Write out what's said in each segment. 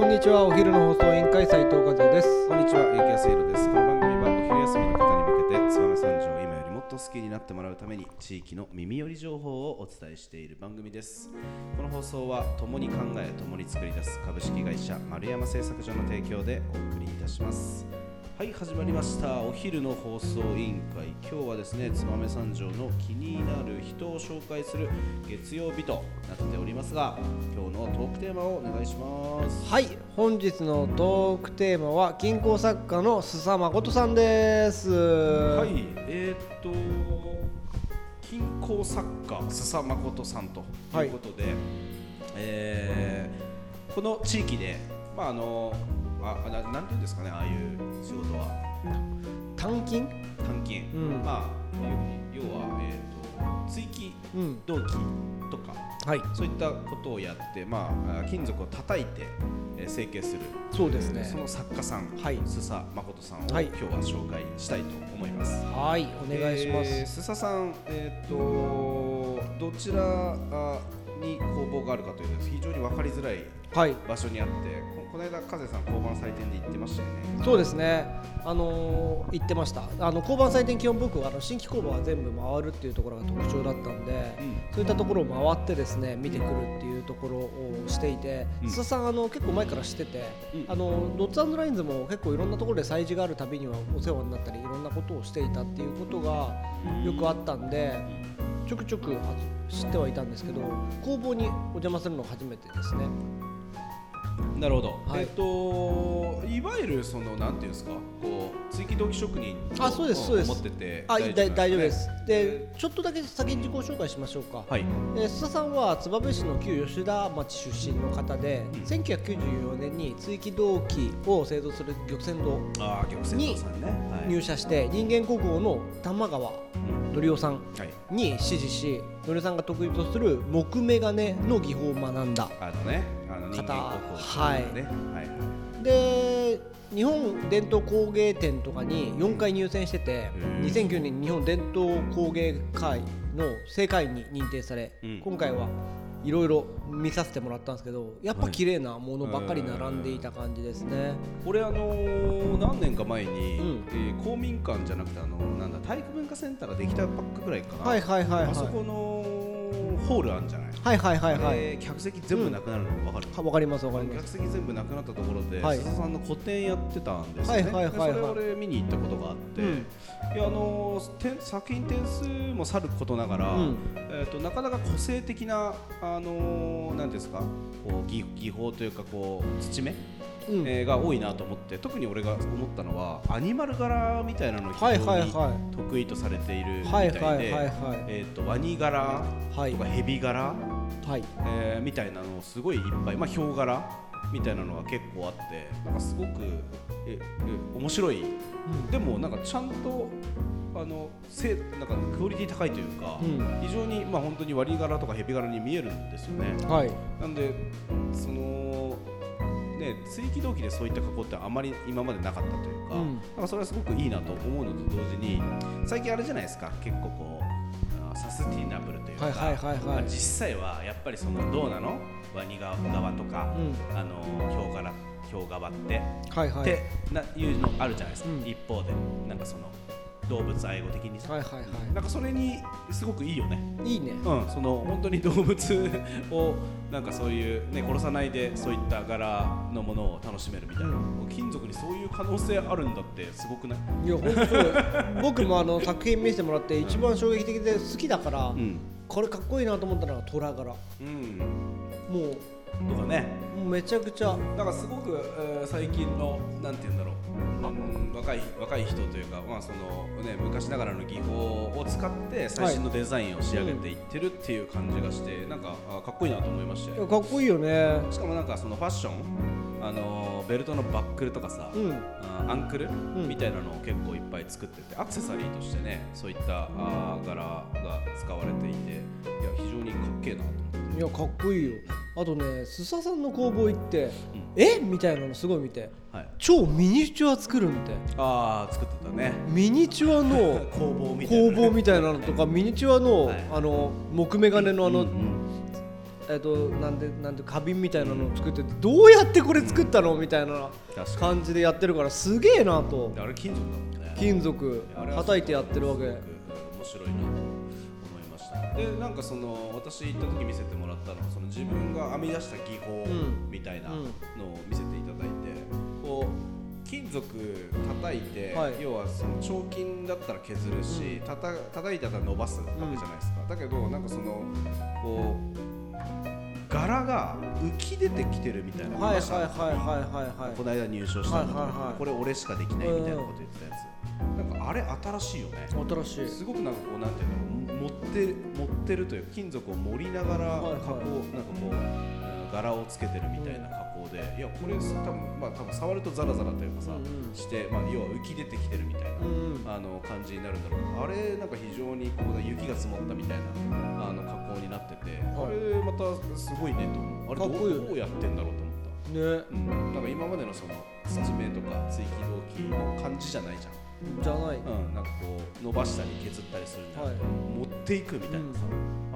こんにちはお昼の放送委員会斉藤和也ですこんにちは、ゆきやすいろです。この番組はお昼休みの方に向けて、燕三条を今よりもっと好きになってもらうために、地域の耳寄り情報をお伝えしている番組です。この放送は、共に考え、共に作り出す株式会社丸山製作所の提供でお送りいたします。はい、始まりました。お昼の放送委員会。今日はですね、燕三条の気になる人を紹介する月曜日となっておりますが、今日のトークテーマをお願いします。はい本日のトークテーマは金工作家の須佐誠さんですははい、えーっと金工作家須佐誠さんということで、えーこの地域でまああのあななんていうんですかねああいう仕事は。単金？単金、うん。まあ要要はえーっと追記うん。銅器とかはい。そういったことをやってまあ金属を叩いて、えー成形する。そうですね。その作家さん、はい。須佐誠さんを、はい。今日は紹介したいと思います。はい。お願いします、えー須佐さん、えー、とどちらあに工房があるかというと非常に分かりづらいはい。場所にあってここの間風さん工房の祭典で行ってましたよね。そうですね。あのー言ってました。あの交番祭典基本僕はあの新規工房は全部回るっていうところが特徴だったんで、そういったところを回ってですね見てくるっていうところをしていて、うん。須田さんあの結構前から知ってて、うん。あのドッツラインズも結構いろんなところで催事があるたびにはお世話になったりいろんなことをしていたっていうことがよくあったんでちょくちょく知ってはいたんですけど工房にお邪魔するの初めてですね。なるほど、はい。えっ、といわゆるそのなんていうんですかこう追記土器職人とあそうですそうです。思っててあい大大丈夫です。ででちょっとだけ先に自己紹介しましょうか。はい。えー須田さんは燕市の旧吉田町出身の方で、うん。1994年に追記銅器を製造する玉泉堂ああ玉泉堂さんね。はい。入社して人間国宝の玉川うん。のりおさんはい。に師事しのりおさんが得意とする木目金の技法を学んだ。あのね人間方国宝はいねはい。はいで日本伝統工芸展とかに4回入選しててへー。2009年に日本伝統工芸会の正会員に認定され、うん。今回はいろいろ見させてもらったんですけどやっぱ綺麗なものばっかり並んでいた感じですね。俺あのー何年か前に、うん。えー公民館じゃなくてあのなんだ体育文化センターができたばっかぐらいかな、はいはいはいはい。あそこのホールあるんじゃない、はいはいはいはい。客席全部なくなるの分かる、はわかりますわかります。客席全部なくなったところで、はい。鈴さんの個展やってたんですよね、はいはいはいはい。でそれ俺見に行ったことがあって、うん。いやあのー点作品点数もさることながら、うん。えー、となかなか個性的な、あのーなんですかこう技技法というかこう土目、うん。えーが多いなと思って特に俺が思ったのはアニマル柄みたいなのを非はい常にはい。は得意とされているみたはいいでワニ柄はいとかヘビ柄、はいえーみたいなのをすごいいっぱい、まあ、ヒョウ柄みたいなのが結構あってなんかすごくええ面白い。でもなんかちゃんとあのせなんかクオリティ高いというか、うん。非常にまあ本当にワニ柄とかヘビ柄に見えるんですよね。はい。なんでそのね追記動機でそういった加工ってあまり今までなかったというか、うん。なんかそれはすごくいいなと思うのと同時に最近あれじゃないですか結構こうあサスティナブルというか、実際はやっぱりそのどうなの？ワニ側側とか、うん。あのヒョウ柄ヒョウ側って、はいはい。ってないうのあるじゃないですか、うん。一方でなんかその動物愛護的にさ、はいはいはなんかそれにすごくいいよね。いいいね。うん、その本当に動物をなんかそういうね殺さないでそういった柄のものを楽しめるみたいな、うん。もう金属にそういう可能性あるんだってすごくない？いや本当。僕もあの作品見せてもらって一番衝撃的で好きだから、ん、これかっこいいなと思ったのが虎柄。もうん、うとかね。めちゃくちゃ。なんかすごく、えー最近のなんて言うんだろう、うん、若い若い人というかまあそのね昔ながらの技法を使って最新のデザインを仕上げていってるっていう感じがして、なんかあかっこいいなと思いましたよ。かっこいいよね。しかもなんかそのファッションあのベルトのバックルとかさ、うん。あアンクル、ん。みたいなのを結構いっぱい作っててアクセサリーとしてねそういったあー柄が使われていていや非常にかっけえなと思って。いやかっこいいよあとね須佐さんの工房行って、え？みたいなのすごい見てはい。超ミニチュア作るんでああ作ってたね。ミニチュアの 工房みたいな工房みたいなのとかミニチュアの,、はい。あの木目金のあの、うんうんえっとなんでなんて花瓶みたいなのを作っててどうやってこれ作ったのみたいな確か感じでやってるからすげえなと。にあれ金属だもんね。金属あれは叩いてやってるわけ。面白いなしたでなんかその私行った時見せてもらったのはその自分が編み出した技法うん。みたいなのうん。を見せていただいて、こう金属叩いて、はい要はその彫金だったら削るし、うんたた叩いたら伸ばすわけじゃないですか、だけどなんかそのこう柄が浮き出てきてるみたいなのはいはいはいはいはいはいこの間入賞したんはいはいはい。これ俺しかできないみたいなこと言ってたやつ、なんかあれ新しいよね。新しい。すごくなんかこうなんていうの持って持ってるというか金属を盛りながら加工、なんかこううん柄をつけてるみたいな加工でいやこれ多分まあ多分触るとザラザラというかさ、してまあ要は浮き出てきてるみたいな、あの感じになるんだろう。けどあれなんか非常にこう雪が積もったみたいなあの加工になってて、はい。あれまたすごいねと思う。あれどどうやってんだろうと思った。ね。うん、なんか今までのその説明とか追記動機の感じじゃないじゃん。じゃない。うん、なんかこう伸ばしたり削ったりするんじゃなくて、持っていくみたいなさ、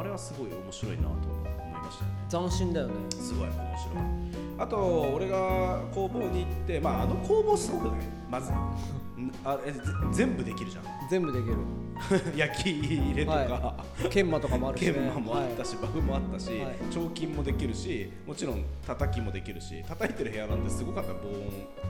あれはすごい面白いなと思いましたよね。斬新だよね。すごい面白い。あと俺が工房に行って、まああの工房すごくない？まず。んあえぜ全部できるじゃん。全部できる。焼き入れとか、は研磨とかもあるしね。研磨もあったし、バフもあったし、はい。彫金もできるしもちろん叩きもできるし叩いてる部屋なんてすごかった防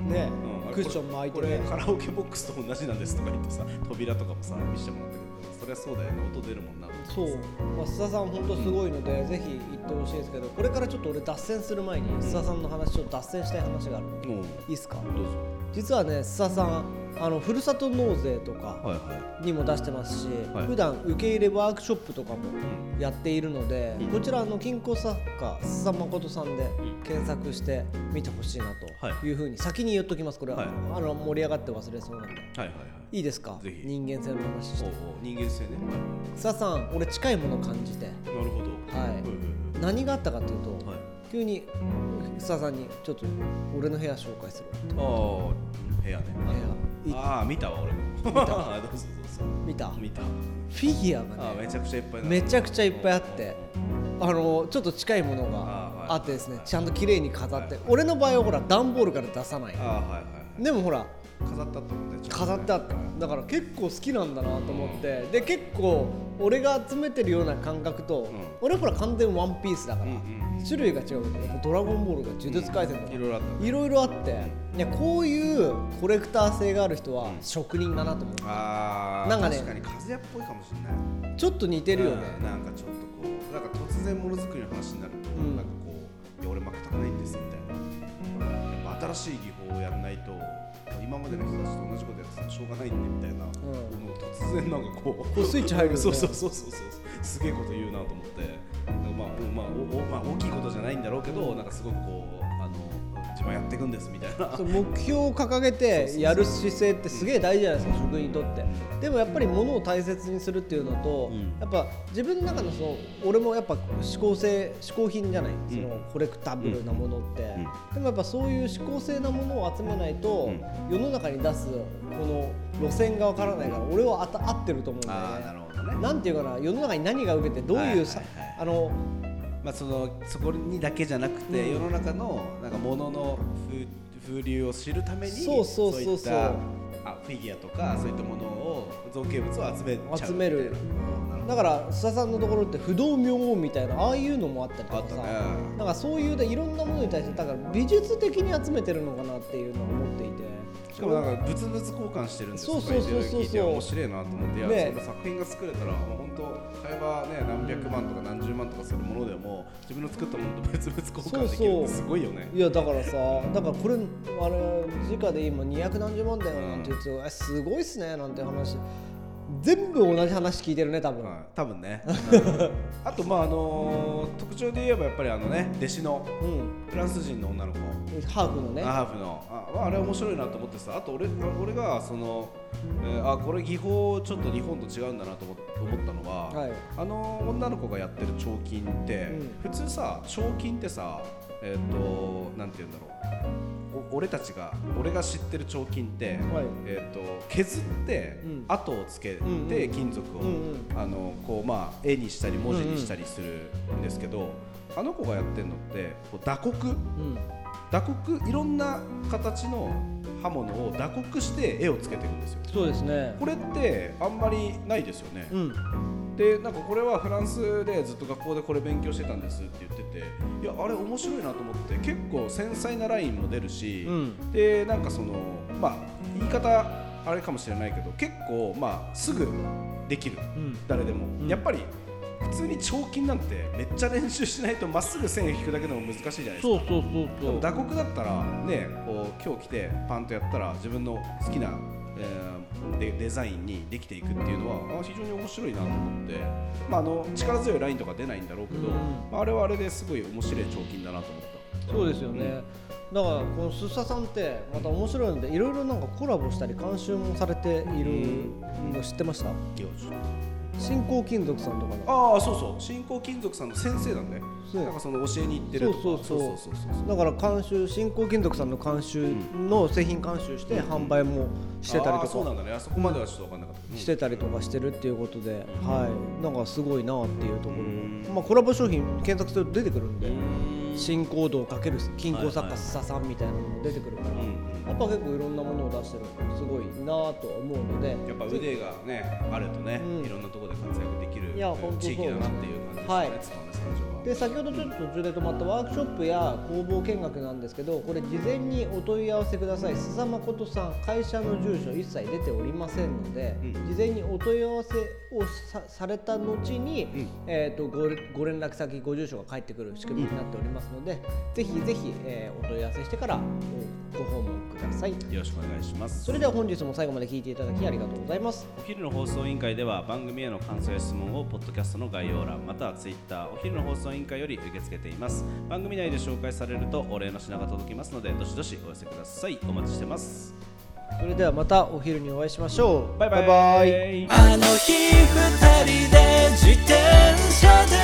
音。ね。うん。クッション巻いてこれねカラオケボックスと同じなんですとか言ってさ扉とかもさ見せてもらったけどそりゃそうだよね。音出るもんな。そう、まあ、須田さん本当すごいので、ぜひ行ってほしいですけどこれからちょっと俺脱線する前に須田さんの話ちょっと脱線したい話があるうん。いいですか？どうぞ。実はね須田さんあのふるさと納税とかはいはにも出してますし、はい。普段受け入れワークショップとかもい、やっているので、うん。こちらあの金庫作家須田誠さんでん。検索して見てほしいなとい。うふうに先に言っときますこれは、はい。あの盛り上がって忘れそうなんで。はいはいはい。いいですか？ぜひ。人間性の話して。人間性ね。須田さん俺近いもの感じて。なるほど。はい。はい何があったかというと、はい。急に須田さんにちょっと俺の部屋紹介するああ部屋ね。部屋。いああ見たわ俺も。見た。見た。見た。フィギュアがね。めちゃくちゃいっぱいだ。めちゃくちゃいっぱいあって。あのちょっと近いものがあってですねちゃんと綺麗に飾って。俺の場合はほら段ボールから出さない。ああはいはいでもほら飾ったもんねちゃんとね。飾ってあった。だから結構好きなんだなと思って。で結構俺が集めてるような感覚と、ん。俺ほら完全ワンピースだから、うんうん。種類が違うけどドラゴンボールが呪術廻戦とか、いろいろあって。いやこういうコレクター性がある人は職人だなと思う、ああなんかね確かに風っぽいかもしれない。ちょっと似てるよね、うんなんかちょっとこうなんか突然ものづくりの話になると、うん。なんかこういや俺負けたくないんですみたいな新しい技法をやらないと今までの人たちと同じことやってたらしょうがないんでみたいな、突然なんかこうこうスイッチ入るよね。そうそうそうそうすげえこと言うなと思って。なんかまあ、うんまあまあ、大きいことじゃないんだろうけど、なんかすごくこうあの自分はやっていくんですみたいな。目標を掲げてやる姿勢ってすげえ大事じゃないですか職人にとって。でもやっぱり物を大切にするっていうのと、うん。やっぱ自分の中のその俺もやっぱ嗜好性嗜好品じゃない、ん。そのコレクタブルなものって、ん。でもやっぱそういう嗜好性なものを集めないと、うん。世の中に出すこの路線がわからないから俺はあた合ってると思うんだよね。ああなるほどね。なんていうかな世の中に何が受けてどういうさ、はいはいはい。あのまあ、そのそこにだけじゃなくて、うん。世の中のなんか物の風風流を知るためにそうそうそうそう。いったあフィギュアとかそういったものを造形物を集めちゃう集める。だから須田さんのところって不動明王みたいなああいうのもあったりとかさ、ね。なんかそういうでいろんなものに対してだから美術的に集めてるのかなっていうのは思っていてしかもなんか物々交換してるんですそうそうそうそう。そう面白いなと思っていや、ねそんな作品が作れたらもう本当会話ね何百万とか何十万とかするものでも自分の作ったものと物々交換できるってすごいよね。いやだからさだからこれあれ時価で今200何十万だよなんて言うと、えすごいっすねなんて話全部同じ話聞いてるね多分、はい、多分ね。あとまああの特徴で言えばやっぱりあのね弟子のうん。フランス人の女の子。ハーフのね。ハーフの。あまああれ面白いなと思ってさあと俺あ俺がその、えーあこれ技法ちょっと日本と違うんだなと思思ったのは、はい。あの女の子がやってる彫金って、普通さ彫金ってさえっ、となんて言うんだろうお俺たちが俺が知ってる彫金って、はい。えー、と削ってうん。跡をつけて、うんうん。金属を、うんうん。あのこうまあ絵にしたり文字にしたりするんですけど、あの子がやってるのってこう打刻？うん。打刻いろんな形の刃物を打刻して絵をつけていくんですよ。そうですね。これってあんまりないですよね、うんでなんかこれはフランスでずっと学校でこれ勉強してたんですって言ってていやあれ面白いなと思って結構繊細なラインも出るし、うん。でなんかそのまあ言い方あれかもしれないけど結構まあすぐできるうん。誰でも、うん。やっぱり普通に彫金なんてめっちゃ練習しないとまっすぐ線引くだけでも難しいじゃないですか。そうそうそうでそう。も打刻だったらねこう今日来てパンとやったら自分の好きな、えーデデザインにできていくっていうのはあ非常に面白いなと思って、まあ、あの力強いラインとか出ないんだろうけど、うん。まあ、あれはあれですごい面白い彫金だなと思った。そうですよね、だからこのすっささんってまた面白いのでいろいろなんかコラボしたり監修もされているの知ってました？新興金属さんとかの。ああそうそう。新興金属さんの先生なんだよそうなんかその教えに行ってるとか。そうそうそう。だから監修新興金属さんの監修の製品監修して販売もしてたりあーそうなとかんだね。あそこまではちょっと分かんなかった。してたりとかしてるっていうことで、はい。なんかすごいなっていうとこうん。ろまあコラボ商品検索すると出てくるんでうん。新行動かける金工作家すささんみたいなのも出てくるから、うんやっぱ結構いろんなものを出してるのすごいなとは思うので。やっぱ腕がねあるとね、うん。いろんなところいや本当そう。地域だなっていう感じですね、はい。で先ほどちょっと途中で止まったワークショップや工房見学なんですけどこれ事前にお問い合わせください。須佐誠さん会社の住所一切出ておりませんので、うん。事前にお問い合わせをさされた後に、ん。えー、とごご連絡先ご住所が返ってくる仕組みになっておりますので、ぜひぜひ、えーお問い合わせしてからさい。よろしくお願いします。それでは本日も最後まで聞いていただきありがとうございます。お昼の放送委員会では番組への感想や質問をポッドキャストの概要欄またはツイッターお昼の放送委員会より受け付けています。番組内で紹介されるとお礼の品が届きますのでどしどしお寄せくださいお待ちしてます。それではまたお昼にお会いしましょう。バイバイバイバイ。あの日二人で自転車で